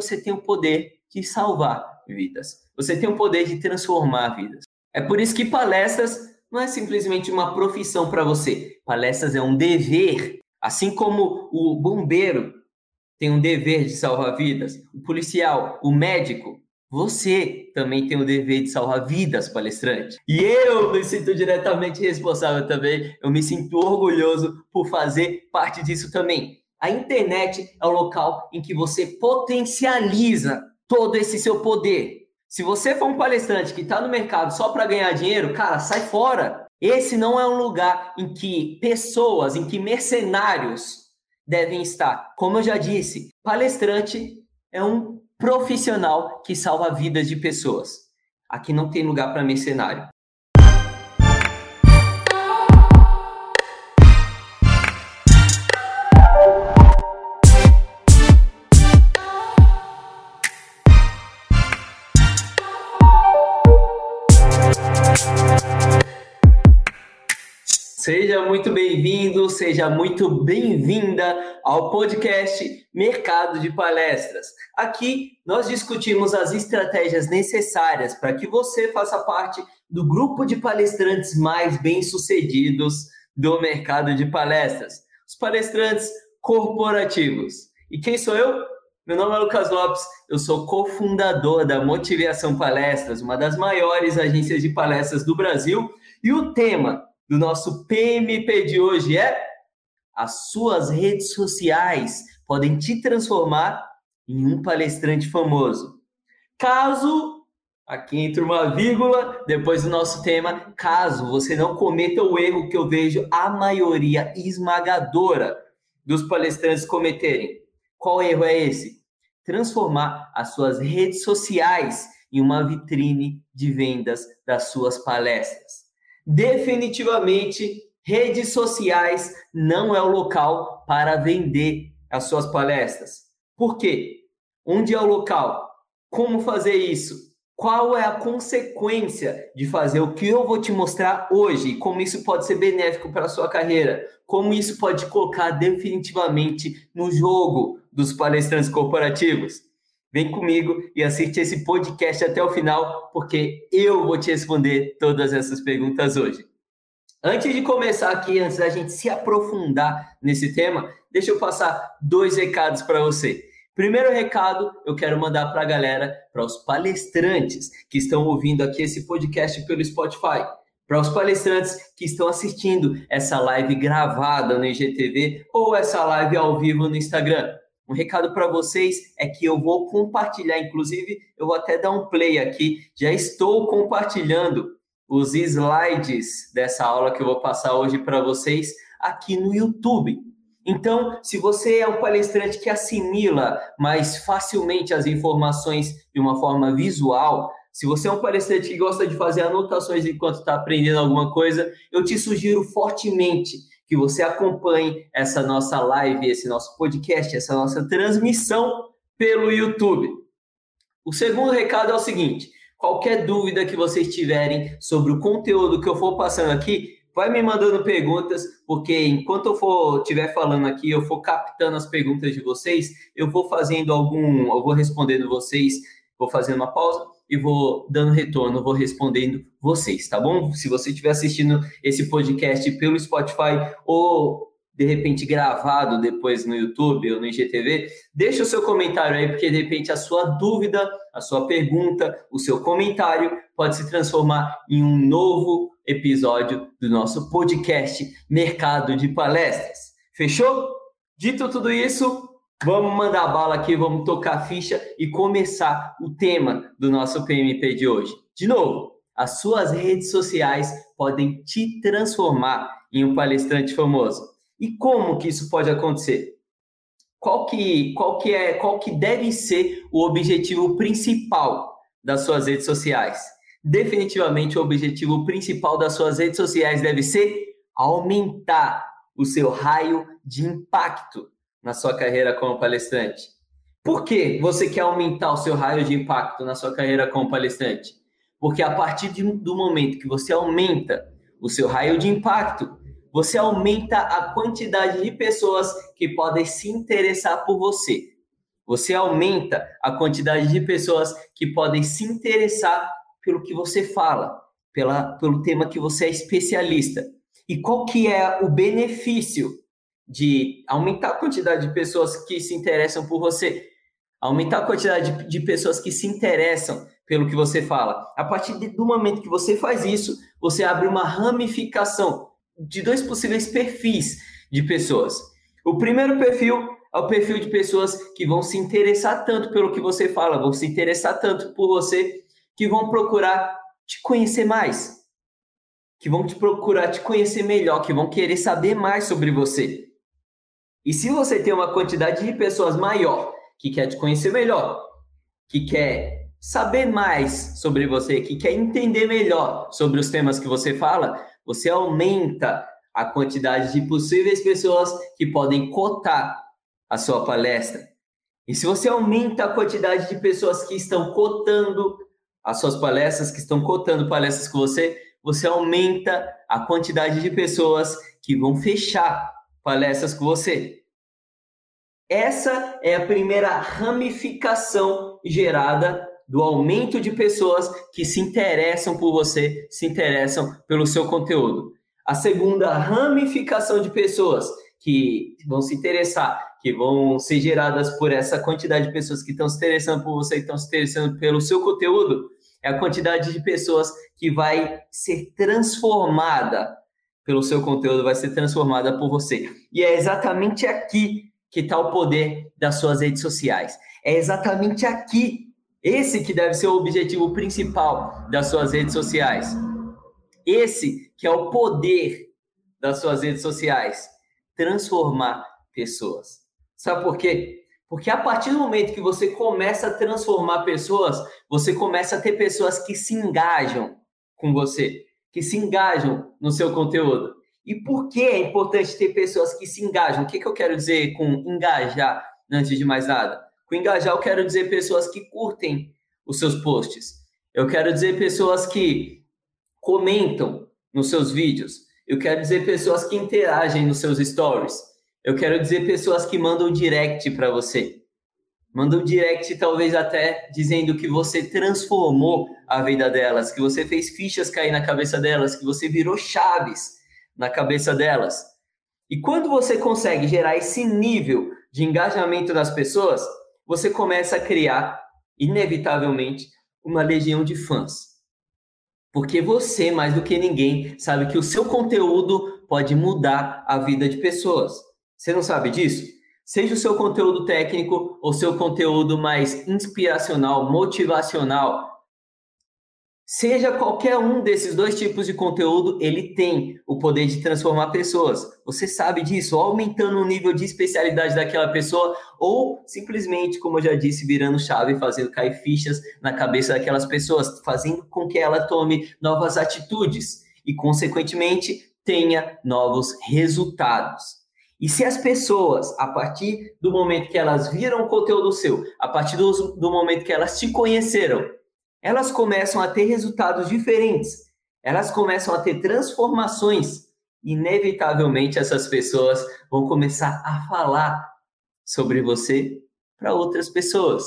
você tem o poder de salvar vidas. Você tem o poder de transformar vidas. É por isso que palestras não é simplesmente uma profissão para você. Palestras é um dever. Assim como o bombeiro tem um dever de salvar vidas, o policial, o médico, você também tem o dever de salvar vidas, palestrante. E eu me sinto diretamente responsável também. Eu me sinto orgulhoso por fazer parte disso também. A internet é o local em que você potencializa todo esse seu poder. Se você for um palestrante que está no mercado só para ganhar dinheiro, cara, sai fora. Esse não é um lugar em que pessoas, em que mercenários devem estar. Como eu já disse, palestrante é um profissional que salva vidas de pessoas. Aqui não tem lugar para mercenário. Seja muito bem-vindo, seja muito bem-vinda ao podcast Mercado de Palestras. Aqui nós discutimos as estratégias necessárias para que você faça parte do grupo de palestrantes mais bem-sucedidos do mercado de palestras, os palestrantes corporativos. E quem sou eu? Meu nome é Lucas Lopes, eu sou cofundador da Motivação Palestras, uma das maiores agências de palestras do Brasil, e o tema do nosso PMP de hoje é: as suas redes sociais podem te transformar em um palestrante famoso. Caso, aqui entra uma vírgula, depois do nosso tema, caso você não cometa o erro que eu vejo a maioria esmagadora dos palestrantes cometerem. Qual erro é esse? Transformar as suas redes sociais em uma vitrine de vendas das suas palestras definitivamente redes sociais não é o local para vender as suas palestras. Por quê? Onde é o local? Como fazer isso? Qual é a consequência de fazer o que eu vou te mostrar hoje? Como isso pode ser benéfico para a sua carreira? Como isso pode colocar definitivamente no jogo dos palestrantes corporativos? Vem comigo e assiste esse podcast até o final, porque eu vou te responder todas essas perguntas hoje. Antes de começar aqui, antes da gente se aprofundar nesse tema, deixa eu passar dois recados para você. Primeiro recado, eu quero mandar para a galera, para os palestrantes que estão ouvindo aqui esse podcast pelo Spotify, para os palestrantes que estão assistindo essa live gravada no IGTV ou essa live ao vivo no Instagram. Um recado para vocês é que eu vou compartilhar, inclusive, eu vou até dar um play aqui. Já estou compartilhando os slides dessa aula que eu vou passar hoje para vocês aqui no YouTube. Então, se você é um palestrante que assimila mais facilmente as informações de uma forma visual, se você é um palestrante que gosta de fazer anotações enquanto está aprendendo alguma coisa, eu te sugiro fortemente que você acompanhe essa nossa live, esse nosso podcast, essa nossa transmissão pelo YouTube. O segundo recado é o seguinte: qualquer dúvida que vocês tiverem sobre o conteúdo que eu for passando aqui, vai me mandando perguntas, porque enquanto eu for estiver falando aqui, eu for captando as perguntas de vocês, eu vou fazendo algum, eu vou respondendo vocês, vou fazendo uma pausa e vou dando retorno, vou respondendo vocês, tá bom? Se você estiver assistindo esse podcast pelo Spotify ou de repente gravado depois no YouTube ou no IGTV, deixa o seu comentário aí, porque de repente a sua dúvida, a sua pergunta, o seu comentário pode se transformar em um novo episódio do nosso podcast Mercado de Palestras. Fechou? Dito tudo isso, Vamos mandar bala aqui, vamos tocar a ficha e começar o tema do nosso PMP de hoje. De novo, as suas redes sociais podem te transformar em um palestrante famoso. E como que isso pode acontecer? Qual que, qual que é, qual que deve ser o objetivo principal das suas redes sociais? Definitivamente o objetivo principal das suas redes sociais deve ser aumentar o seu raio de impacto na sua carreira como palestrante? Por que você quer aumentar o seu raio de impacto na sua carreira como palestrante? Porque a partir de, do momento que você aumenta o seu raio de impacto, você aumenta a quantidade de pessoas que podem se interessar por você. Você aumenta a quantidade de pessoas que podem se interessar pelo que você fala, pela, pelo tema que você é especialista. E qual que é o benefício de aumentar a quantidade de pessoas que se interessam por você? Aumentar a quantidade de, pessoas que se interessam pelo que você fala. A partir do momento que você faz isso, você abre uma ramificação de dois possíveis perfis de pessoas. O primeiro perfil é o perfil de pessoas que vão se interessar tanto pelo que você fala, vão se interessar tanto por você, que vão procurar te conhecer mais, que vão te procurar te conhecer melhor, que vão querer saber mais sobre você. E se você tem uma quantidade de pessoas maior que quer te conhecer melhor, que quer saber mais sobre você, que quer entender melhor sobre os temas que você fala, você aumenta a quantidade de possíveis pessoas que podem cotar a sua palestra. E se você aumenta a quantidade de pessoas que estão cotando as suas palestras, que estão cotando palestras com você, você aumenta a quantidade de pessoas que vão fechar palestras com você. Essa é a primeira ramificação gerada do aumento de pessoas que se interessam por você, se interessam pelo seu conteúdo. A segunda ramificação de pessoas que vão se interessar, que vão ser geradas por essa quantidade de pessoas que estão se interessando por você, estão se interessando pelo seu conteúdo, é a quantidade de pessoas que vai ser transformada pelo seu conteúdo, vai ser transformada por você. E é exatamente aqui que está o poder das suas redes sociais. É exatamente aqui esse que deve ser o objetivo principal das suas redes sociais. Esse que é o poder das suas redes sociais, transformar pessoas. Sabe por quê? Porque a partir do momento que você começa a transformar pessoas, você começa a ter pessoas que se engajam com você, que se engajam no seu conteúdo. E por que é importante ter pessoas que se engajam? O que, que eu quero dizer com engajar, antes de mais nada? Com engajar, eu quero dizer pessoas que curtem os seus posts. Eu quero dizer pessoas que comentam nos seus vídeos. Eu quero dizer pessoas que interagem nos seus stories. Eu quero dizer pessoas que mandam direct para você. Mandam direct, talvez até dizendo que você transformou a vida delas, que você fez fichas cair na cabeça delas, que você virou chaves na cabeça delas. E quando você consegue gerar esse nível de engajamento das pessoas, você começa a criar, inevitavelmente, uma legião de fãs. Porque você, mais do que ninguém, sabe que o seu conteúdo pode mudar a vida de pessoas. Você não sabe disso? Seja o seu conteúdo técnico ou seu conteúdo mais inspiracional, motivacional, Seja qualquer um desses dois tipos de conteúdo, ele tem o poder de transformar pessoas. Você sabe disso, aumentando o nível de especialidade daquela pessoa, ou simplesmente, como eu já disse, virando chave, fazendo cair fichas na cabeça daquelas pessoas, fazendo com que ela tome novas atitudes e, consequentemente, tenha novos resultados. E se as pessoas, a partir do momento que elas viram o conteúdo seu, a partir do, do momento que elas te conheceram, elas começam a ter resultados diferentes, elas começam a ter transformações. Inevitavelmente, essas pessoas vão começar a falar sobre você para outras pessoas.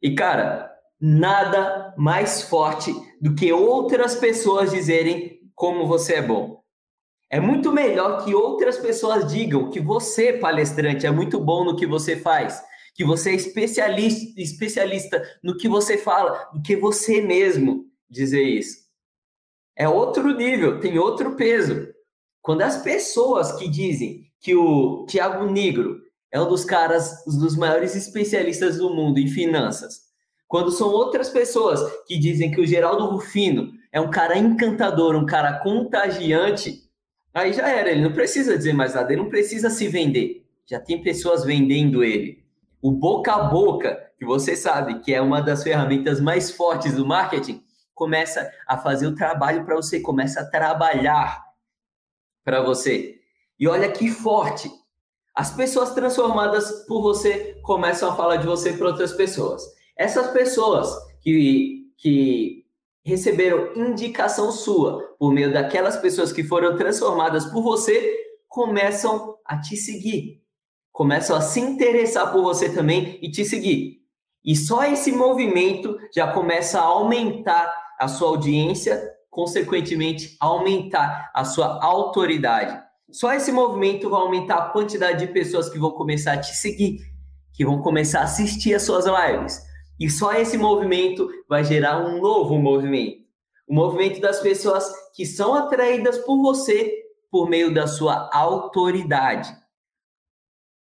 E, cara, nada mais forte do que outras pessoas dizerem como você é bom. É muito melhor que outras pessoas digam que você, palestrante, é muito bom no que você faz que você é especialista, especialista no que você fala, do que você mesmo dizer isso. É outro nível, tem outro peso. Quando as pessoas que dizem que o Tiago Negro é um dos caras, um dos maiores especialistas do mundo em finanças, quando são outras pessoas que dizem que o Geraldo Rufino é um cara encantador, um cara contagiante, aí já era, ele não precisa dizer mais nada, ele não precisa se vender. Já tem pessoas vendendo ele o boca a boca, que você sabe que é uma das ferramentas mais fortes do marketing, começa a fazer o trabalho para você, começa a trabalhar para você. E olha que forte. As pessoas transformadas por você começam a falar de você para outras pessoas. Essas pessoas que, que receberam indicação sua por meio daquelas pessoas que foram transformadas por você começam a te seguir começam a se interessar por você também e te seguir. E só esse movimento já começa a aumentar a sua audiência, consequentemente, aumentar a sua autoridade. Só esse movimento vai aumentar a quantidade de pessoas que vão começar a te seguir, que vão começar a assistir as suas lives. E só esse movimento vai gerar um novo movimento. O movimento das pessoas que são atraídas por você por meio da sua autoridade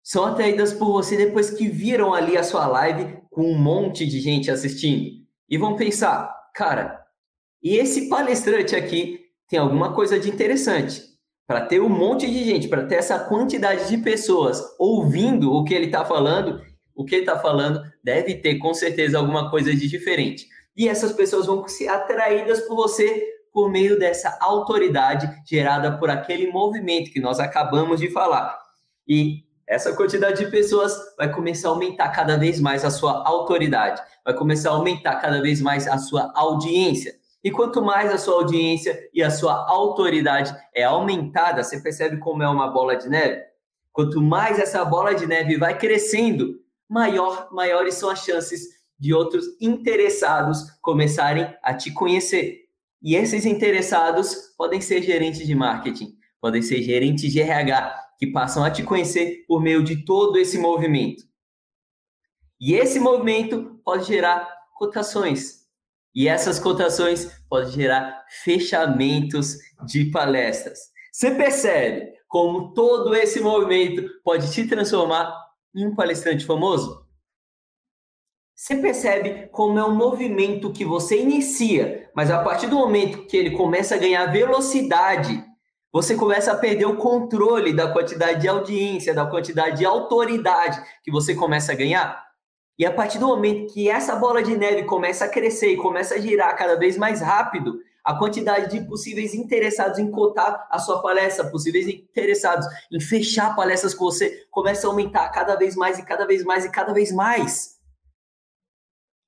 são atraídas por você depois que viram ali a sua live com um monte de gente assistindo. E vão pensar, cara, e esse palestrante aqui tem alguma coisa de interessante. Para ter um monte de gente, para ter essa quantidade de pessoas ouvindo o que ele está falando, o que ele está falando deve ter com certeza alguma coisa de diferente. E essas pessoas vão ser atraídas por você por meio dessa autoridade gerada por aquele movimento que nós acabamos de falar. E essa quantidade de pessoas vai começar a aumentar cada vez mais a sua autoridade, vai começar a aumentar cada vez mais a sua audiência. E quanto mais a sua audiência e a sua autoridade é aumentada, você percebe como é uma bola de neve? Quanto mais essa bola de neve vai crescendo, maior, maiores são as chances de outros interessados começarem a te conhecer. E esses interessados podem ser gerentes de marketing, podem ser gerentes de RH, que passam a te conhecer por meio de todo esse movimento. E esse movimento pode gerar cotações. E essas cotações podem gerar fechamentos de palestras. Você percebe como todo esse movimento pode te transformar em um palestrante famoso? Você percebe como é um movimento que você inicia, mas a partir do momento que ele começa a ganhar velocidade, você começa a perder o controle da quantidade de audiência, da quantidade de autoridade que você começa a ganhar. E a partir do momento que essa bola de neve começa a crescer e começa a girar cada vez mais rápido, a quantidade de possíveis interessados em cotar a sua palestra, possíveis interessados em fechar palestras com você, começa a aumentar cada vez mais e cada vez mais e cada vez mais.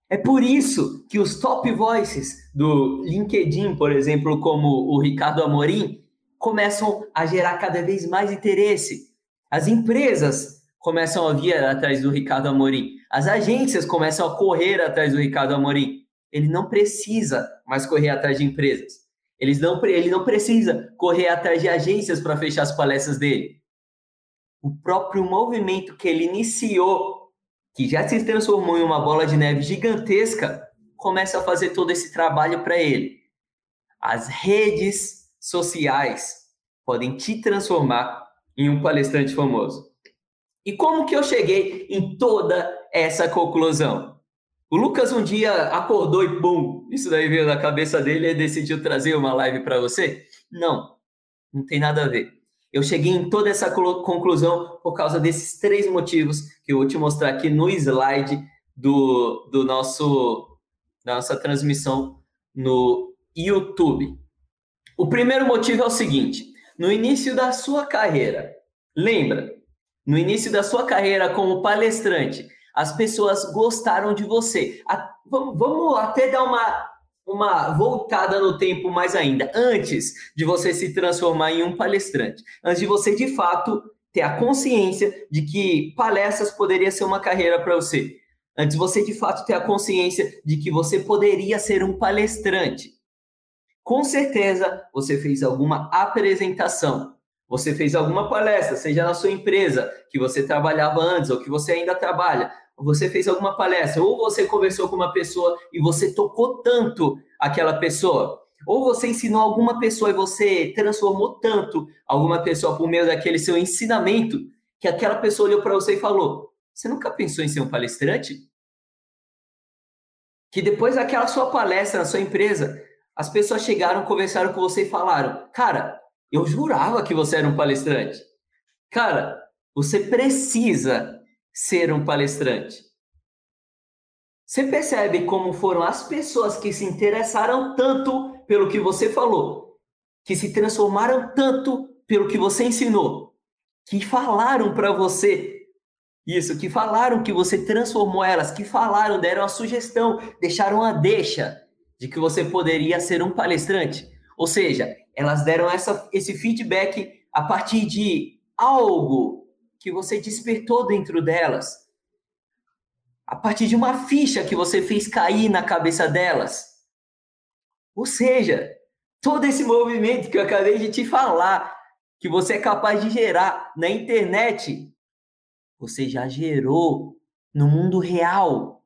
É por isso que os top voices do LinkedIn, por exemplo, como o Ricardo Amorim, começam a gerar cada vez mais interesse. As empresas começam a vir atrás do Ricardo Amorim. As agências começam a correr atrás do Ricardo Amorim. Ele não precisa mais correr atrás de empresas. Eles não, ele não precisa correr atrás de agências para fechar as palestras dele. O próprio movimento que ele iniciou, que já se transformou em uma bola de neve gigantesca, começa a fazer todo esse trabalho para ele. As redes sociais podem te transformar em um palestrante famoso. E como que eu cheguei em toda essa conclusão? O Lucas um dia acordou e bum, isso daí veio na cabeça dele e decidiu trazer uma live para você? Não, não tem nada a ver. Eu cheguei em toda essa conclusão por causa desses três motivos que eu vou te mostrar aqui no slide do, do nosso da nossa transmissão no YouTube. O primeiro motivo é o seguinte: no início da sua carreira, lembra, no início da sua carreira como palestrante, as pessoas gostaram de você. A, vamos, vamos até dar uma, uma voltada no tempo mais ainda, antes de você se transformar em um palestrante, antes de você de fato ter a consciência de que palestras poderia ser uma carreira para você. Antes de você de fato ter a consciência de que você poderia ser um palestrante. Com certeza você fez alguma apresentação, você fez alguma palestra, seja na sua empresa que você trabalhava antes ou que você ainda trabalha, você fez alguma palestra, ou você conversou com uma pessoa e você tocou tanto aquela pessoa, ou você ensinou alguma pessoa e você transformou tanto alguma pessoa por meio daquele seu ensinamento que aquela pessoa olhou para você e falou: Você nunca pensou em ser um palestrante? Que depois daquela sua palestra na sua empresa, as pessoas chegaram, conversaram com você e falaram: Cara, eu jurava que você era um palestrante. Cara, você precisa ser um palestrante. Você percebe como foram as pessoas que se interessaram tanto pelo que você falou, que se transformaram tanto pelo que você ensinou, que falaram para você isso, que falaram que você transformou elas, que falaram, deram a sugestão, deixaram a deixa de que você poderia ser um palestrante. Ou seja, elas deram essa, esse feedback a partir de algo que você despertou dentro delas, a partir de uma ficha que você fez cair na cabeça delas. Ou seja, todo esse movimento que eu acabei de te falar, que você é capaz de gerar na internet, você já gerou no mundo real.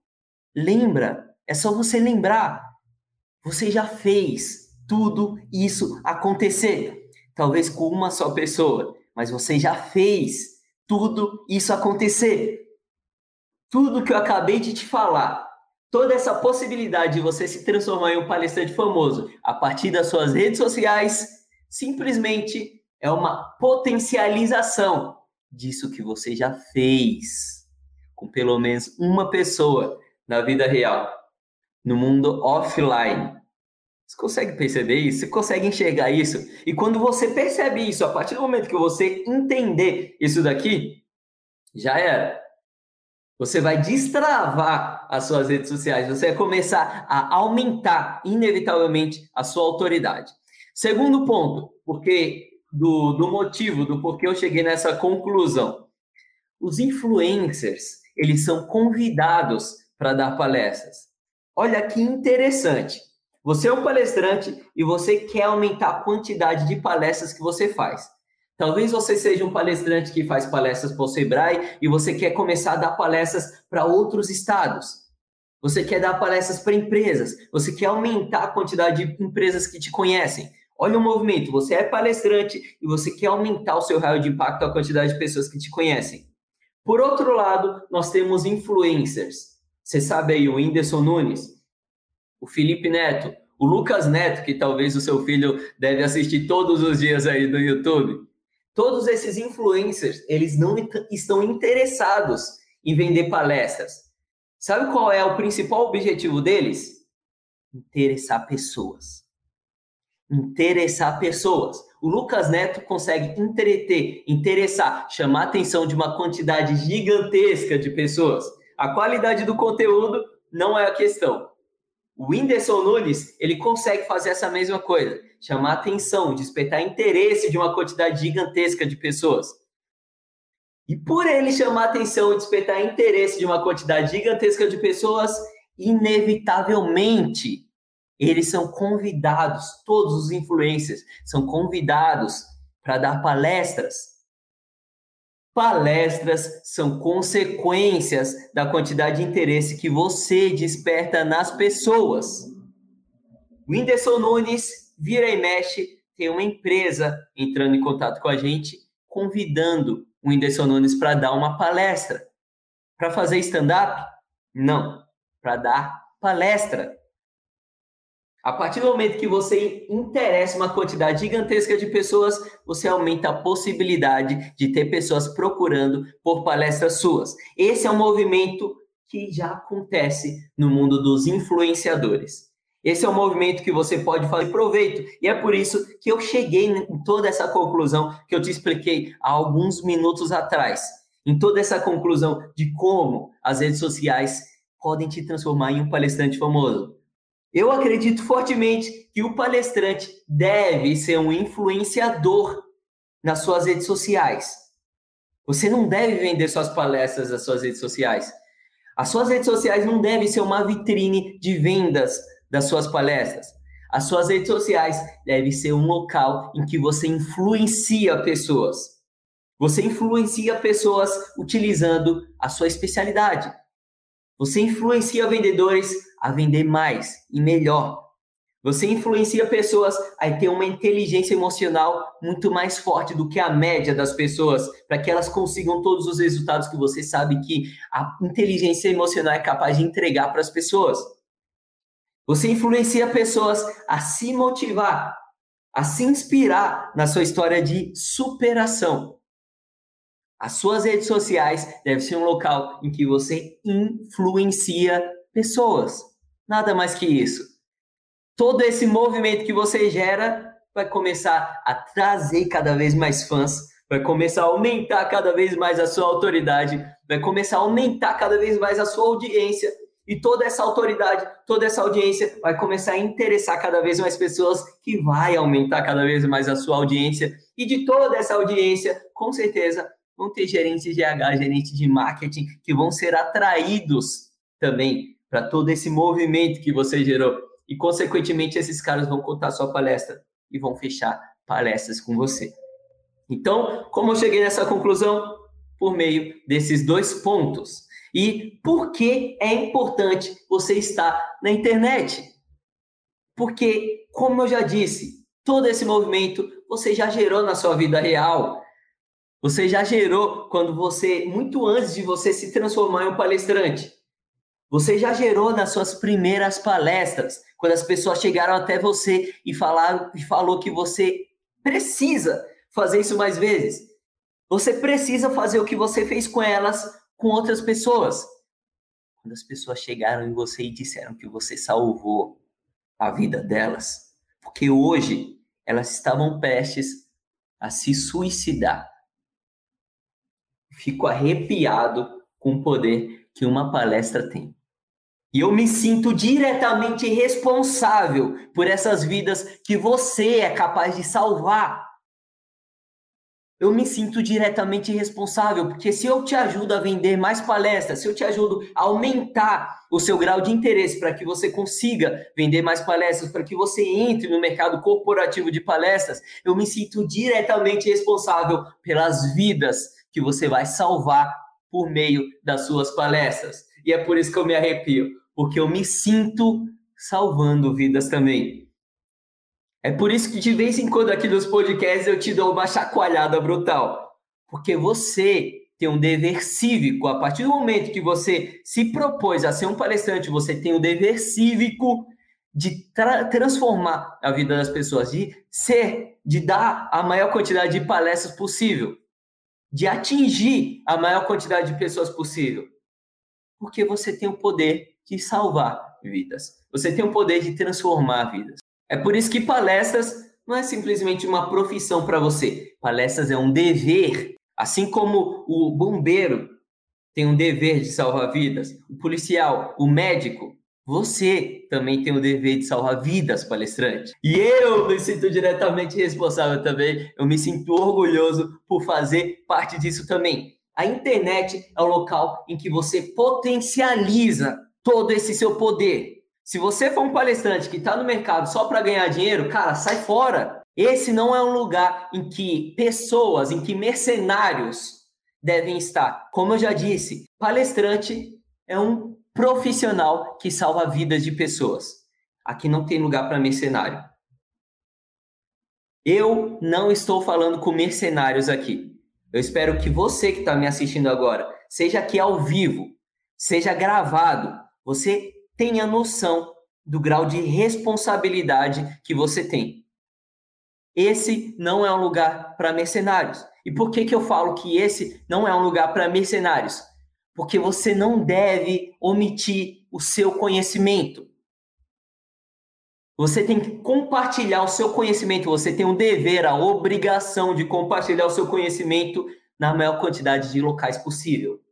Lembra? É só você lembrar. Você já fez tudo isso acontecer. Talvez com uma só pessoa, mas você já fez tudo isso acontecer. Tudo que eu acabei de te falar, toda essa possibilidade de você se transformar em um palestrante famoso a partir das suas redes sociais, simplesmente é uma potencialização disso que você já fez com pelo menos uma pessoa na vida real, no mundo offline. Você consegue perceber isso? Você consegue enxergar isso? E quando você percebe isso, a partir do momento que você entender isso daqui, já era. Você vai destravar as suas redes sociais, você vai começar a aumentar, inevitavelmente, a sua autoridade. Segundo ponto, porque do, do motivo, do porquê eu cheguei nessa conclusão. Os influencers, eles são convidados para dar palestras. Olha que interessante. Você é um palestrante e você quer aumentar a quantidade de palestras que você faz. Talvez você seja um palestrante que faz palestras para o Sebrae e você quer começar a dar palestras para outros estados. Você quer dar palestras para empresas. Você quer aumentar a quantidade de empresas que te conhecem. Olha o movimento. Você é palestrante e você quer aumentar o seu raio de impacto, a quantidade de pessoas que te conhecem. Por outro lado, nós temos influencers. Você sabe aí o Whindersson Nunes, o Felipe Neto, o Lucas Neto, que talvez o seu filho deve assistir todos os dias aí no YouTube. Todos esses influencers, eles não estão interessados em vender palestras. Sabe qual é o principal objetivo deles? Interessar pessoas. Interessar pessoas. O Lucas Neto consegue entreter, interessar, chamar a atenção de uma quantidade gigantesca de pessoas. A qualidade do conteúdo não é a questão. O Whindersson Nunes, ele consegue fazer essa mesma coisa, chamar atenção, despertar interesse de uma quantidade gigantesca de pessoas. E por ele chamar atenção e despertar interesse de uma quantidade gigantesca de pessoas, inevitavelmente eles são convidados, todos os influencers são convidados para dar palestras Palestras são consequências da quantidade de interesse que você desperta nas pessoas. Whindersson Nunes vira e mexe, tem uma empresa entrando em contato com a gente, convidando o Whindersson Nunes para dar uma palestra. Para fazer stand-up? Não, para dar palestra. A partir do momento que você interessa uma quantidade gigantesca de pessoas, você aumenta a possibilidade de ter pessoas procurando por palestras suas. Esse é um movimento que já acontece no mundo dos influenciadores. Esse é um movimento que você pode fazer proveito. E é por isso que eu cheguei em toda essa conclusão que eu te expliquei há alguns minutos atrás. Em toda essa conclusão de como as redes sociais podem te transformar em um palestrante famoso. Eu acredito fortemente que o palestrante deve ser um influenciador nas suas redes sociais. Você não deve vender suas palestras nas suas redes sociais. As suas redes sociais não devem ser uma vitrine de vendas das suas palestras. As suas redes sociais devem ser um local em que você influencia pessoas. Você influencia pessoas utilizando a sua especialidade. Você influencia vendedores a vender mais e melhor. Você influencia pessoas a ter uma inteligência emocional muito mais forte do que a média das pessoas, para que elas consigam todos os resultados que você sabe que a inteligência emocional é capaz de entregar para as pessoas. Você influencia pessoas a se motivar, a se inspirar na sua história de superação. As suas redes sociais devem ser um local em que você influencia pessoas. Nada mais que isso. Todo esse movimento que você gera vai começar a trazer cada vez mais fãs, vai começar a aumentar cada vez mais a sua autoridade, vai começar a aumentar cada vez mais a sua audiência. E toda essa autoridade, toda essa audiência vai começar a interessar cada vez mais pessoas, que vai aumentar cada vez mais a sua audiência. E de toda essa audiência, com certeza, vão ter gerentes de RH, gerentes de marketing que vão ser atraídos também para todo esse movimento que você gerou. E, consequentemente, esses caras vão contar sua palestra e vão fechar palestras com você. Então, como eu cheguei nessa conclusão? Por meio desses dois pontos. E por que é importante você estar na internet? Porque, como eu já disse, todo esse movimento você já gerou na sua vida real. Você já gerou quando você, muito antes de você se transformar em um palestrante. Você já gerou nas suas primeiras palestras, quando as pessoas chegaram até você e falaram e falou que você precisa fazer isso mais vezes. Você precisa fazer o que você fez com elas, com outras pessoas. Quando as pessoas chegaram em você e disseram que você salvou a vida delas, porque hoje elas estavam prestes a se suicidar. Fico arrepiado com o poder que uma palestra tem. E eu me sinto diretamente responsável por essas vidas que você é capaz de salvar. Eu me sinto diretamente responsável, porque se eu te ajudo a vender mais palestras, se eu te ajudo a aumentar o seu grau de interesse para que você consiga vender mais palestras, para que você entre no mercado corporativo de palestras, eu me sinto diretamente responsável pelas vidas que você vai salvar por meio das suas palestras. E é por isso que eu me arrepio, porque eu me sinto salvando vidas também. É por isso que de vez em quando aqui nos podcasts eu te dou uma chacoalhada brutal. Porque você tem um dever cívico. A partir do momento que você se propôs a ser um palestrante, você tem um dever cívico de tra transformar a vida das pessoas, de ser, de dar a maior quantidade de palestras possível, de atingir a maior quantidade de pessoas possível. Porque você tem o poder de salvar vidas. Você tem o poder de transformar vidas. É por isso que palestras não é simplesmente uma profissão para você. Palestras é um dever. Assim como o bombeiro tem um dever de salvar vidas, o policial, o médico, você também tem o dever de salvar vidas, palestrante. E eu me sinto diretamente responsável também. Eu me sinto orgulhoso por fazer parte disso também. A internet é o local em que você potencializa todo esse seu poder. Se você for um palestrante que está no mercado só para ganhar dinheiro, cara, sai fora. Esse não é um lugar em que pessoas, em que mercenários devem estar. Como eu já disse, palestrante é um profissional que salva vidas de pessoas. Aqui não tem lugar para mercenário. Eu não estou falando com mercenários aqui. Eu espero que você que está me assistindo agora, seja aqui ao vivo, seja gravado, você tenha noção do grau de responsabilidade que você tem. Esse não é um lugar para mercenários. E por que, que eu falo que esse não é um lugar para mercenários? Porque você não deve omitir o seu conhecimento. Você tem que compartilhar o seu conhecimento, você tem o dever, a obrigação de compartilhar o seu conhecimento na maior quantidade de locais possível.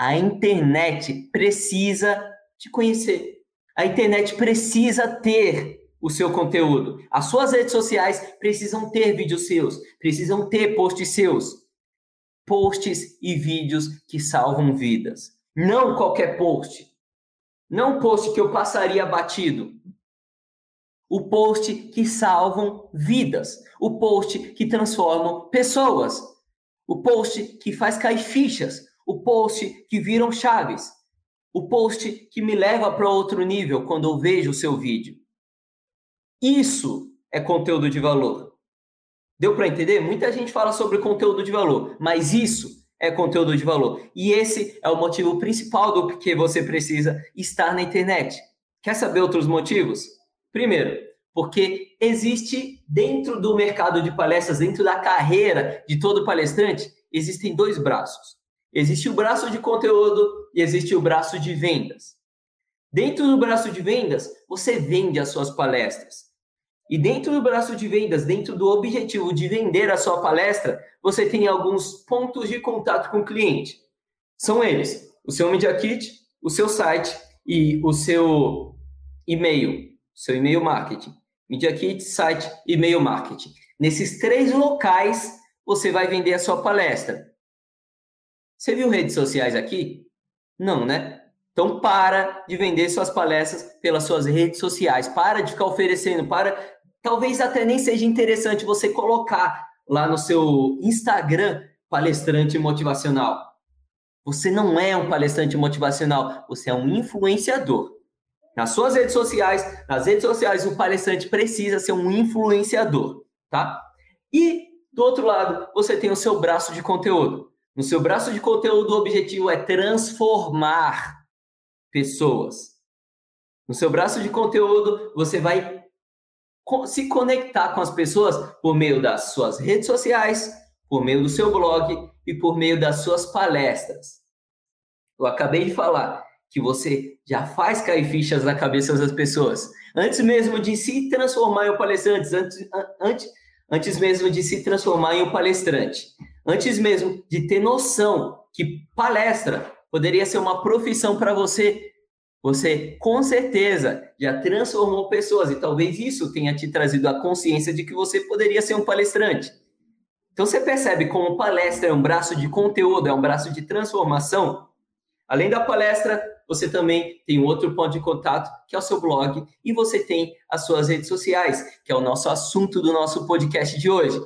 A internet precisa te conhecer. A internet precisa ter o seu conteúdo. As suas redes sociais precisam ter vídeos seus, precisam ter posts seus. Posts e vídeos que salvam vidas. Não qualquer post. Não post que eu passaria batido. O post que salvam vidas. O post que transformam pessoas. O post que faz cair fichas o post que viram chaves, o post que me leva para outro nível quando eu vejo o seu vídeo. Isso é conteúdo de valor. Deu para entender? Muita gente fala sobre conteúdo de valor, mas isso é conteúdo de valor. E esse é o motivo principal do que você precisa estar na internet. Quer saber outros motivos? Primeiro, porque existe dentro do mercado de palestras, dentro da carreira de todo palestrante, existem dois braços. Existe o braço de conteúdo e existe o braço de vendas. Dentro do braço de vendas, você vende as suas palestras. E dentro do braço de vendas, dentro do objetivo de vender a sua palestra, você tem alguns pontos de contato com o cliente. São eles: o seu Media Kit, o seu site e o seu e-mail, seu e-mail marketing. Media Kit, site, e-mail marketing. Nesses três locais, você vai vender a sua palestra. Você viu redes sociais aqui? Não, né? Então para de vender suas palestras pelas suas redes sociais. Para de ficar oferecendo, para talvez até nem seja interessante você colocar lá no seu Instagram palestrante motivacional. Você não é um palestrante motivacional, você é um influenciador. Nas suas redes sociais, nas redes sociais, o palestrante precisa ser um influenciador, tá? E do outro lado, você tem o seu braço de conteúdo. No seu braço de conteúdo, o objetivo é transformar pessoas. No seu braço de conteúdo, você vai se conectar com as pessoas por meio das suas redes sociais, por meio do seu blog e por meio das suas palestras. Eu acabei de falar que você já faz cair fichas na cabeça das pessoas. Antes mesmo de se transformar em um palestrante, antes, antes, antes mesmo de se transformar em um palestrante, antes mesmo de ter noção que palestra poderia ser uma profissão para você, você com certeza já transformou pessoas e talvez isso tenha te trazido a consciência de que você poderia ser um palestrante. Então você percebe como palestra é um braço de conteúdo, é um braço de transformação. Além da palestra, você também tem outro ponto de contato, que é o seu blog, e você tem as suas redes sociais, que é o nosso assunto do nosso podcast de hoje.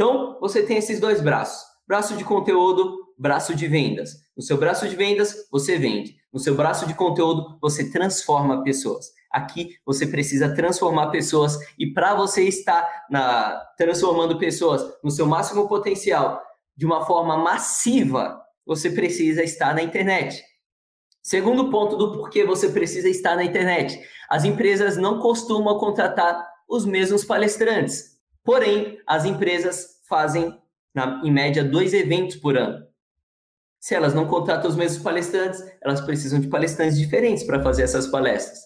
Então, você tem esses dois braços: braço de conteúdo, braço de vendas. No seu braço de vendas, você vende. No seu braço de conteúdo, você transforma pessoas. Aqui você precisa transformar pessoas e para você estar na, transformando pessoas no seu máximo potencial de uma forma massiva, você precisa estar na internet. Segundo ponto do porquê você precisa estar na internet. As empresas não costumam contratar os mesmos palestrantes. Porém, as empresas fazem, na, em média, dois eventos por ano. Se elas não contratam os mesmos palestrantes, elas precisam de palestrantes diferentes para fazer essas palestras.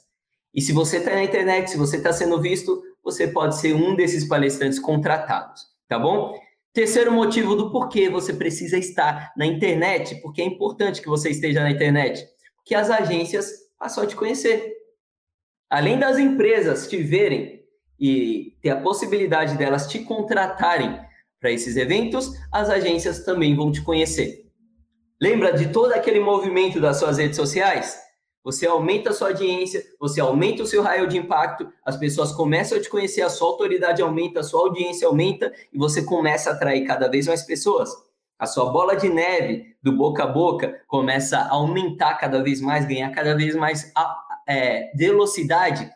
E se você está na internet, se você está sendo visto, você pode ser um desses palestrantes contratados, tá bom? Terceiro motivo do porquê você precisa estar na internet, porque é importante que você esteja na internet, que as agências passam a te conhecer. Além das empresas te verem e ter a possibilidade delas te contratarem para esses eventos, as agências também vão te conhecer. Lembra de todo aquele movimento das suas redes sociais? Você aumenta a sua audiência, você aumenta o seu raio de impacto, as pessoas começam a te conhecer, a sua autoridade aumenta, a sua audiência aumenta e você começa a atrair cada vez mais pessoas. A sua bola de neve do boca a boca começa a aumentar cada vez mais, ganhar cada vez mais é, velocidade.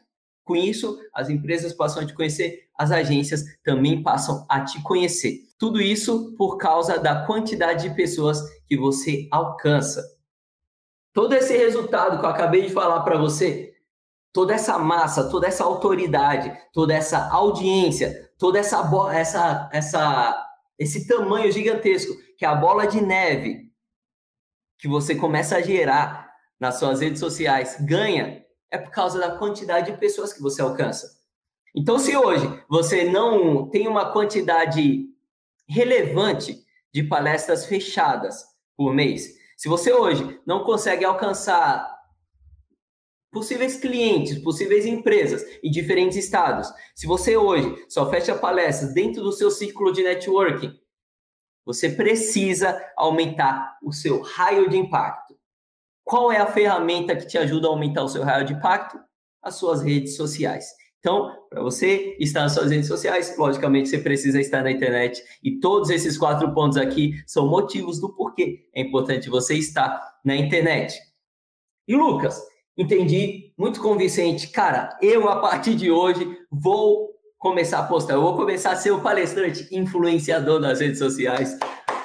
Com isso, as empresas passam a te conhecer, as agências também passam a te conhecer. Tudo isso por causa da quantidade de pessoas que você alcança. Todo esse resultado que eu acabei de falar para você, toda essa massa, toda essa autoridade, toda essa audiência, toda essa essa essa esse tamanho gigantesco que é a bola de neve que você começa a gerar nas suas redes sociais ganha é por causa da quantidade de pessoas que você alcança. Então, se hoje você não tem uma quantidade relevante de palestras fechadas por mês, se você hoje não consegue alcançar possíveis clientes, possíveis empresas em diferentes estados, se você hoje só fecha palestras dentro do seu círculo de networking, você precisa aumentar o seu raio de impacto. Qual é a ferramenta que te ajuda a aumentar o seu raio de impacto? As suas redes sociais. Então, para você estar nas suas redes sociais, logicamente você precisa estar na internet. E todos esses quatro pontos aqui são motivos do porquê é importante você estar na internet. E Lucas, entendi, muito convincente. Cara, eu a partir de hoje vou começar a postar, eu vou começar a ser o palestrante influenciador das redes sociais.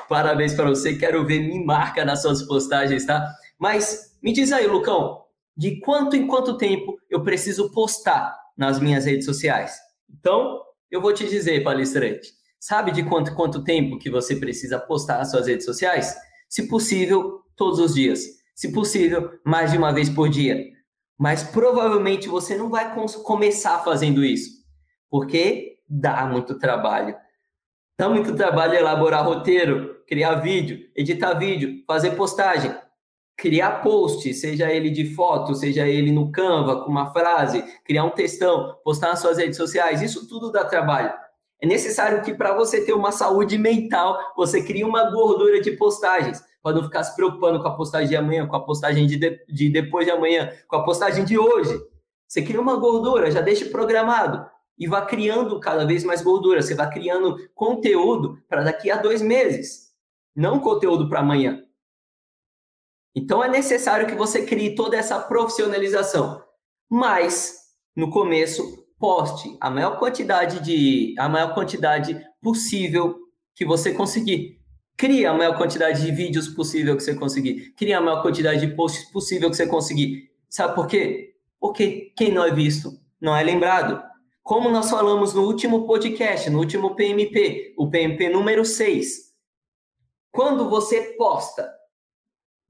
Parabéns para você, quero ver, me marca nas suas postagens, tá? Mas me diz aí, Lucão, de quanto em quanto tempo eu preciso postar nas minhas redes sociais. Então, eu vou te dizer, palestrante, sabe de quanto quanto tempo que você precisa postar nas suas redes sociais? Se possível, todos os dias. Se possível, mais de uma vez por dia. Mas provavelmente você não vai começar fazendo isso, porque dá muito trabalho. Dá muito trabalho elaborar roteiro, criar vídeo, editar vídeo, fazer postagem criar post, seja ele de foto, seja ele no Canva, com uma frase, criar um textão, postar nas suas redes sociais, isso tudo dá trabalho. É necessário que para você ter uma saúde mental, você crie uma gordura de postagens, para não ficar se preocupando com a postagem de amanhã, com a postagem de, de, de depois de amanhã, com a postagem de hoje. Você cria uma gordura, já deixe programado e vá criando cada vez mais gordura. Você vai criando conteúdo para daqui a dois meses, não conteúdo para amanhã. Então é necessário que você crie toda essa profissionalização. Mas no começo poste a maior quantidade de a maior quantidade possível que você conseguir. Crie a maior quantidade de vídeos possível que você conseguir. Crie a maior quantidade de posts possível que você conseguir. Sabe por quê? Porque quem não é visto não é lembrado. Como nós falamos no último podcast, no último PMP, o PMP número 6. Quando você posta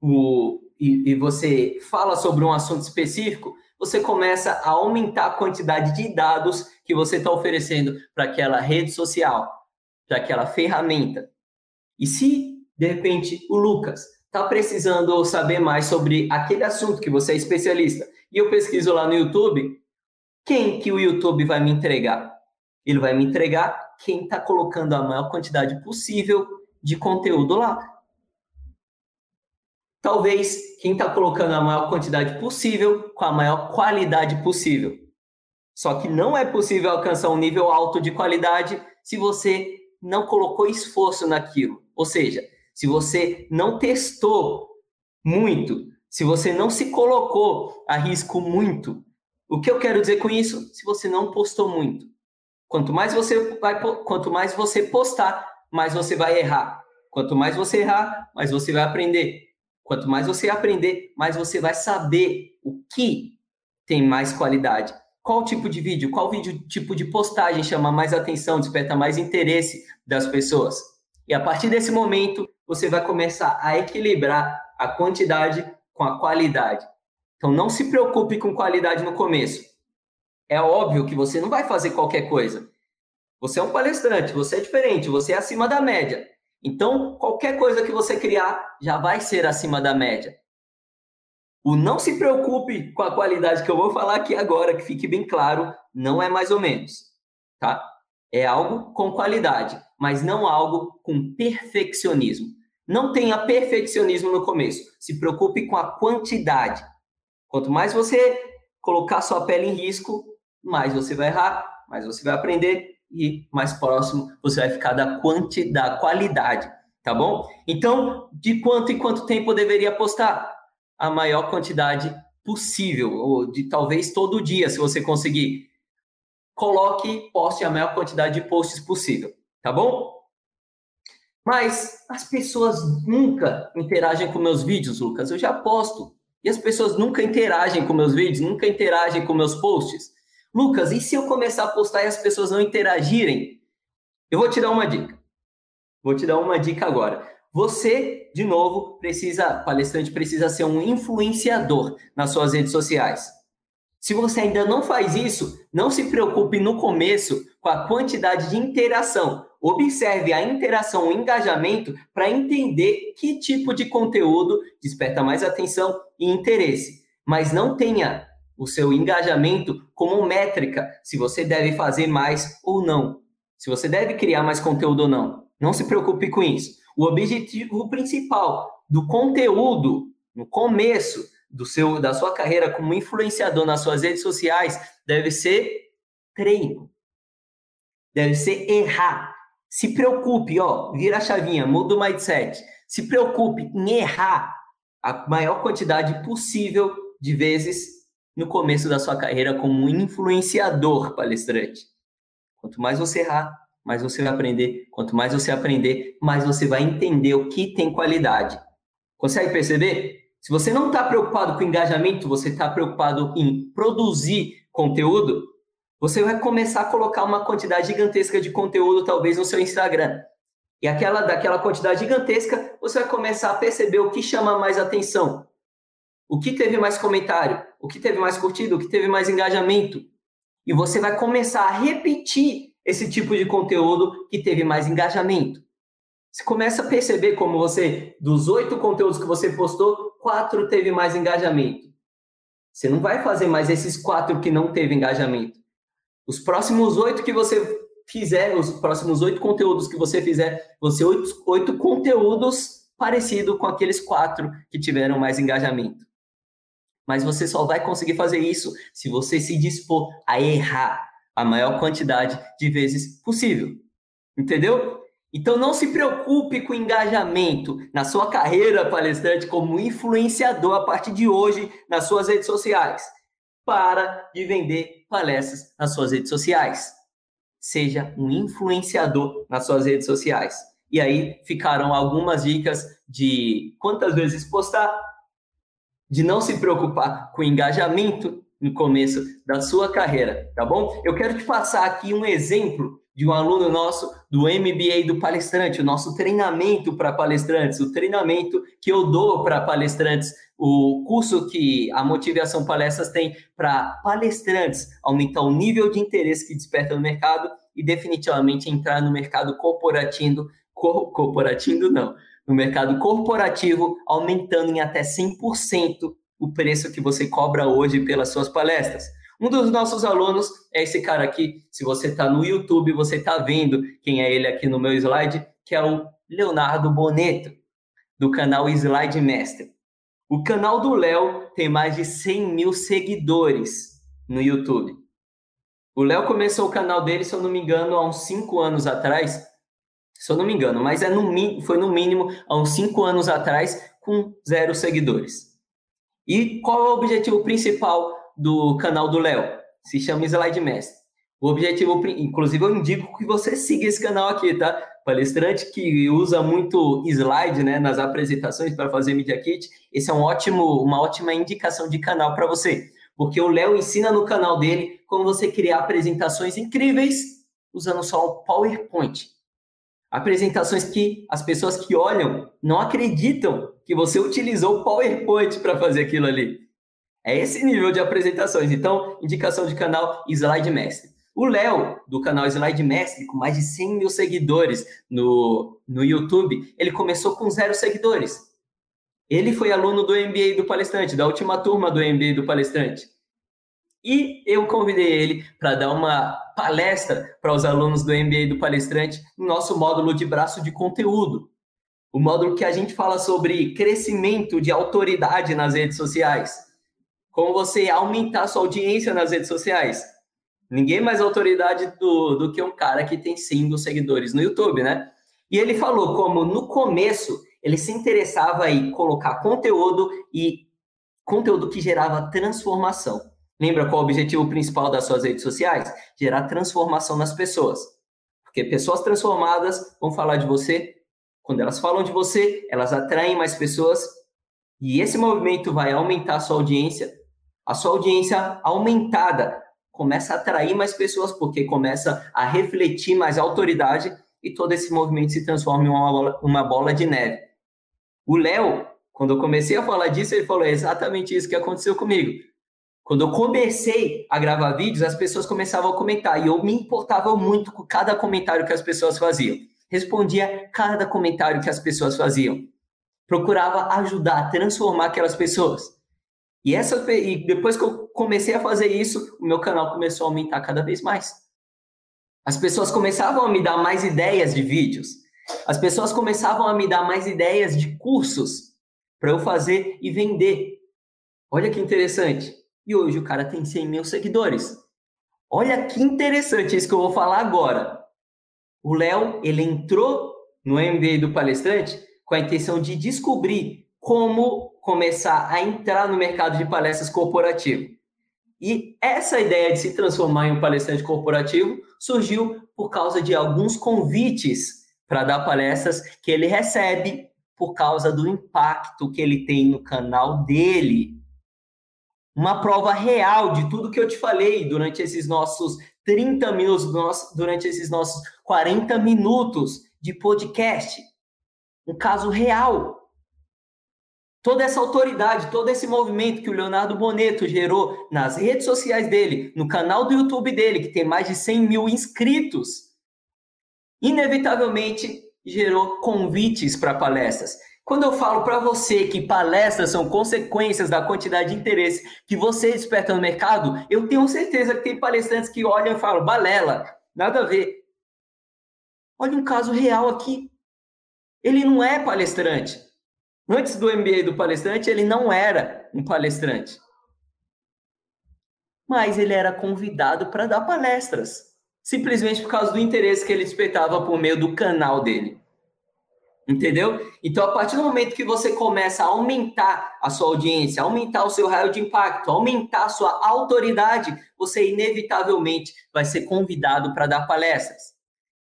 o, e, e você fala sobre um assunto específico, você começa a aumentar a quantidade de dados que você está oferecendo para aquela rede social, para aquela ferramenta. E se, de repente, o Lucas está precisando saber mais sobre aquele assunto que você é especialista, e eu pesquiso lá no YouTube, quem que o YouTube vai me entregar? Ele vai me entregar quem está colocando a maior quantidade possível de conteúdo lá. Talvez quem está colocando a maior quantidade possível com a maior qualidade possível. Só que não é possível alcançar um nível alto de qualidade se você não colocou esforço naquilo. Ou seja, se você não testou muito, se você não se colocou a risco muito. O que eu quero dizer com isso? Se você não postou muito. Quanto mais você vai, quanto mais você postar, mais você vai errar. Quanto mais você errar, mais você vai aprender. Quanto mais você aprender, mais você vai saber o que tem mais qualidade. Qual tipo de vídeo, qual vídeo tipo de postagem chama mais atenção, desperta mais interesse das pessoas. E a partir desse momento, você vai começar a equilibrar a quantidade com a qualidade. Então não se preocupe com qualidade no começo. É óbvio que você não vai fazer qualquer coisa. Você é um palestrante, você é diferente, você é acima da média. Então, qualquer coisa que você criar já vai ser acima da média. O não se preocupe com a qualidade que eu vou falar aqui agora, que fique bem claro, não é mais ou menos, tá? É algo com qualidade, mas não algo com perfeccionismo. Não tenha perfeccionismo no começo. Se preocupe com a quantidade. Quanto mais você colocar sua pele em risco, mais você vai errar, mais você vai aprender e mais próximo você vai ficar da quantidade, da qualidade, tá bom? Então, de quanto em quanto tempo eu deveria postar? A maior quantidade possível, ou de talvez todo dia, se você conseguir. Coloque, poste a maior quantidade de posts possível, tá bom? Mas as pessoas nunca interagem com meus vídeos, Lucas. Eu já posto. E as pessoas nunca interagem com meus vídeos, nunca interagem com meus posts. Lucas, e se eu começar a postar e as pessoas não interagirem? Eu vou te dar uma dica. Vou te dar uma dica agora. Você, de novo, precisa, palestrante precisa ser um influenciador nas suas redes sociais. Se você ainda não faz isso, não se preocupe no começo com a quantidade de interação. Observe a interação, o engajamento para entender que tipo de conteúdo desperta mais atenção e interesse. Mas não tenha o seu engajamento como métrica se você deve fazer mais ou não, se você deve criar mais conteúdo ou não. Não se preocupe com isso. O objetivo principal do conteúdo no começo do seu da sua carreira como influenciador nas suas redes sociais deve ser treino. Deve ser errar. Se preocupe, ó, vira a chavinha, muda o mindset. Se preocupe em errar a maior quantidade possível de vezes no começo da sua carreira como um influenciador palestrante. Quanto mais você errar, mais você vai aprender. Quanto mais você aprender, mais você vai entender o que tem qualidade. Consegue perceber? Se você não está preocupado com engajamento, você está preocupado em produzir conteúdo, você vai começar a colocar uma quantidade gigantesca de conteúdo, talvez, no seu Instagram. E aquela daquela quantidade gigantesca, você vai começar a perceber o que chama mais atenção. O que teve mais comentário? O que teve mais curtido? O que teve mais engajamento? E você vai começar a repetir esse tipo de conteúdo que teve mais engajamento. Você começa a perceber como você, dos oito conteúdos que você postou, quatro teve mais engajamento. Você não vai fazer mais esses quatro que não teve engajamento. Os próximos oito que você fizer, os próximos oito conteúdos que você fizer, você oito, oito conteúdos parecido com aqueles quatro que tiveram mais engajamento. Mas você só vai conseguir fazer isso se você se dispor a errar a maior quantidade de vezes possível. Entendeu? Então não se preocupe com engajamento na sua carreira palestrante como influenciador a partir de hoje nas suas redes sociais. Para de vender palestras nas suas redes sociais. Seja um influenciador nas suas redes sociais. E aí ficaram algumas dicas de quantas vezes postar, de não se preocupar com engajamento no começo da sua carreira, tá bom? Eu quero te passar aqui um exemplo de um aluno nosso do MBA do palestrante, o nosso treinamento para palestrantes, o treinamento que eu dou para palestrantes, o curso que a Motivação Palestras tem para palestrantes, aumentar o nível de interesse que desperta no mercado e definitivamente entrar no mercado corporativo, cor, corporativo não, no mercado corporativo, aumentando em até 100% o preço que você cobra hoje pelas suas palestras. Um dos nossos alunos é esse cara aqui. Se você está no YouTube, você está vendo quem é ele aqui no meu slide, que é o Leonardo Boneto, do canal Slide Mestre. O canal do Léo tem mais de 100 mil seguidores no YouTube. O Léo começou o canal dele, se eu não me engano, há uns 5 anos atrás. Se eu não me engano, mas é no, foi no mínimo há uns 5 anos atrás, com zero seguidores. E qual é o objetivo principal do canal do Léo? Se chama Slide Mestre. O objetivo, inclusive, eu indico que você siga esse canal aqui, tá? Palestrante que usa muito slide, né, nas apresentações para fazer Media Kit. Esse é um ótimo, uma ótima indicação de canal para você, porque o Léo ensina no canal dele como você criar apresentações incríveis usando só o PowerPoint. Apresentações que as pessoas que olham não acreditam que você utilizou o PowerPoint para fazer aquilo ali. É esse nível de apresentações. Então, indicação de canal Slide Mestre. O Léo, do canal Slide Mestre, com mais de 100 mil seguidores no, no YouTube, ele começou com zero seguidores. Ele foi aluno do MBA do palestrante, da última turma do MBA do palestrante. E eu convidei ele para dar uma palestra para os alunos do MBA do palestrante no nosso módulo de braço de conteúdo. O módulo que a gente fala sobre crescimento de autoridade nas redes sociais. Como você aumentar sua audiência nas redes sociais. Ninguém mais autoridade do, do que um cara que tem 100 mil seguidores no YouTube, né? E ele falou como no começo ele se interessava em colocar conteúdo e conteúdo que gerava transformação. Lembra qual é o objetivo principal das suas redes sociais? Gerar transformação nas pessoas. Porque pessoas transformadas vão falar de você. Quando elas falam de você, elas atraem mais pessoas. E esse movimento vai aumentar a sua audiência. A sua audiência aumentada começa a atrair mais pessoas, porque começa a refletir mais autoridade e todo esse movimento se transforma em uma bola, uma bola de neve. O Léo, quando eu comecei a falar disso, ele falou: exatamente isso que aconteceu comigo. Quando eu comecei a gravar vídeos, as pessoas começavam a comentar e eu me importava muito com cada comentário que as pessoas faziam. Respondia cada comentário que as pessoas faziam. Procurava ajudar, transformar aquelas pessoas. E, essa, e depois que eu comecei a fazer isso, o meu canal começou a aumentar cada vez mais. As pessoas começavam a me dar mais ideias de vídeos. As pessoas começavam a me dar mais ideias de cursos para eu fazer e vender. Olha que interessante e hoje o cara tem 100 mil seguidores. Olha que interessante isso que eu vou falar agora. O Léo, ele entrou no MBA do palestrante com a intenção de descobrir como começar a entrar no mercado de palestras corporativo. E essa ideia de se transformar em um palestrante corporativo surgiu por causa de alguns convites para dar palestras que ele recebe por causa do impacto que ele tem no canal dele uma prova real de tudo que eu te falei durante esses nossos 30 minutos, durante esses nossos 40 minutos de podcast. Um caso real. Toda essa autoridade, todo esse movimento que o Leonardo Boneto gerou nas redes sociais dele, no canal do YouTube dele, que tem mais de 100 mil inscritos, inevitavelmente gerou convites para palestras. Quando eu falo para você que palestras são consequências da quantidade de interesse que você desperta no mercado, eu tenho certeza que tem palestrantes que olham e falam, balela, nada a ver. Olha um caso real aqui. Ele não é palestrante. Antes do MBA do palestrante, ele não era um palestrante. Mas ele era convidado para dar palestras, simplesmente por causa do interesse que ele despertava por meio do canal dele. Entendeu? Então, a partir do momento que você começa a aumentar a sua audiência, aumentar o seu raio de impacto, aumentar a sua autoridade, você inevitavelmente vai ser convidado para dar palestras.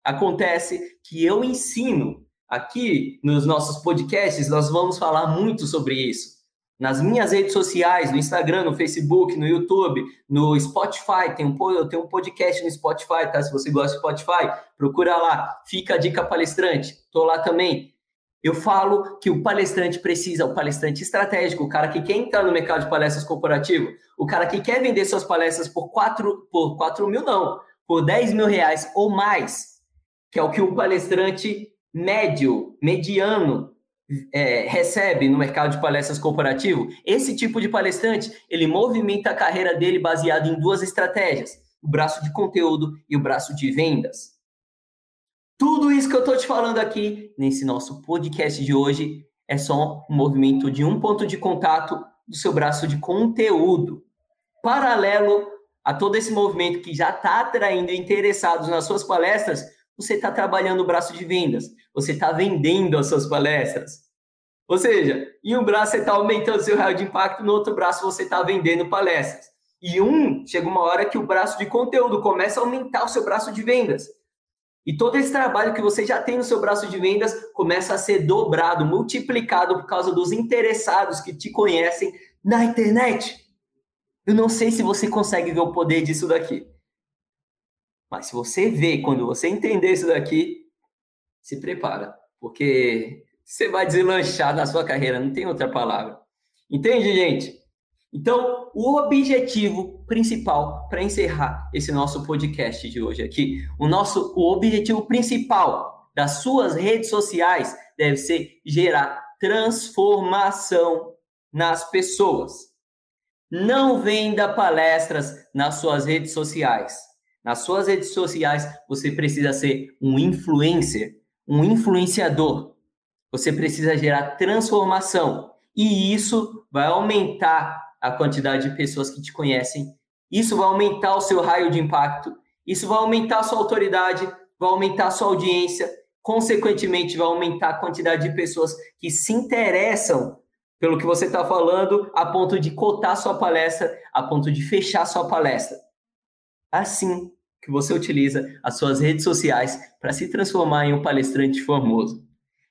Acontece que eu ensino aqui nos nossos podcasts, nós vamos falar muito sobre isso. Nas minhas redes sociais, no Instagram, no Facebook, no YouTube, no Spotify, tem um, eu tenho um podcast no Spotify, tá? Se você gosta do Spotify, procura lá. Fica a dica palestrante. Tô lá também. Eu falo que o palestrante precisa, o palestrante estratégico, o cara que quer entrar no mercado de palestras corporativo, o cara que quer vender suas palestras por 4, por 4 mil, não, por 10 mil reais ou mais, que é o que o palestrante médio, mediano, é, recebe no mercado de palestras corporativo, esse tipo de palestrante, ele movimenta a carreira dele baseado em duas estratégias, o braço de conteúdo e o braço de vendas. Tudo isso que eu estou te falando aqui nesse nosso podcast de hoje é só um movimento de um ponto de contato do seu braço de conteúdo. Paralelo a todo esse movimento que já está atraindo interessados nas suas palestras, você está trabalhando o braço de vendas, você está vendendo as suas palestras. Ou seja, em um braço você está aumentando seu raio de impacto, no outro braço você está vendendo palestras. E um, chega uma hora que o braço de conteúdo começa a aumentar o seu braço de vendas. E todo esse trabalho que você já tem no seu braço de vendas começa a ser dobrado, multiplicado por causa dos interessados que te conhecem na internet. Eu não sei se você consegue ver o poder disso daqui. Mas se você vê, quando você entender isso daqui, se prepara, porque você vai deslanchar na sua carreira, não tem outra palavra. Entende, gente? Então, o objetivo principal para encerrar esse nosso podcast de hoje aqui, o nosso o objetivo principal das suas redes sociais deve ser gerar transformação nas pessoas. Não venda palestras nas suas redes sociais. Nas suas redes sociais, você precisa ser um influencer, um influenciador. Você precisa gerar transformação. E isso vai aumentar a quantidade de pessoas que te conhecem. Isso vai aumentar o seu raio de impacto, isso vai aumentar a sua autoridade, vai aumentar a sua audiência, consequentemente, vai aumentar a quantidade de pessoas que se interessam pelo que você está falando, a ponto de cotar sua palestra, a ponto de fechar sua palestra. Assim que você utiliza as suas redes sociais para se transformar em um palestrante famoso.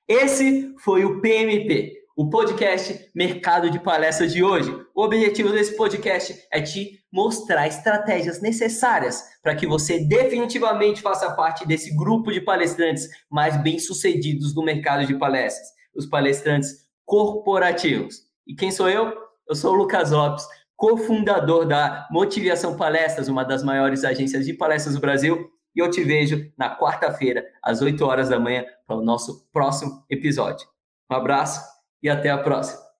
Esse foi o PMP, o podcast Mercado de Palestras de hoje. O objetivo desse podcast é te mostrar estratégias necessárias para que você definitivamente faça parte desse grupo de palestrantes mais bem-sucedidos no mercado de palestras, os palestrantes corporativos. E quem sou eu? Eu sou o Lucas Lopes, cofundador da Motivação Palestras, uma das maiores agências de palestras do Brasil. E eu te vejo na quarta-feira, às 8 horas da manhã, para o nosso próximo episódio. Um abraço e até a próxima.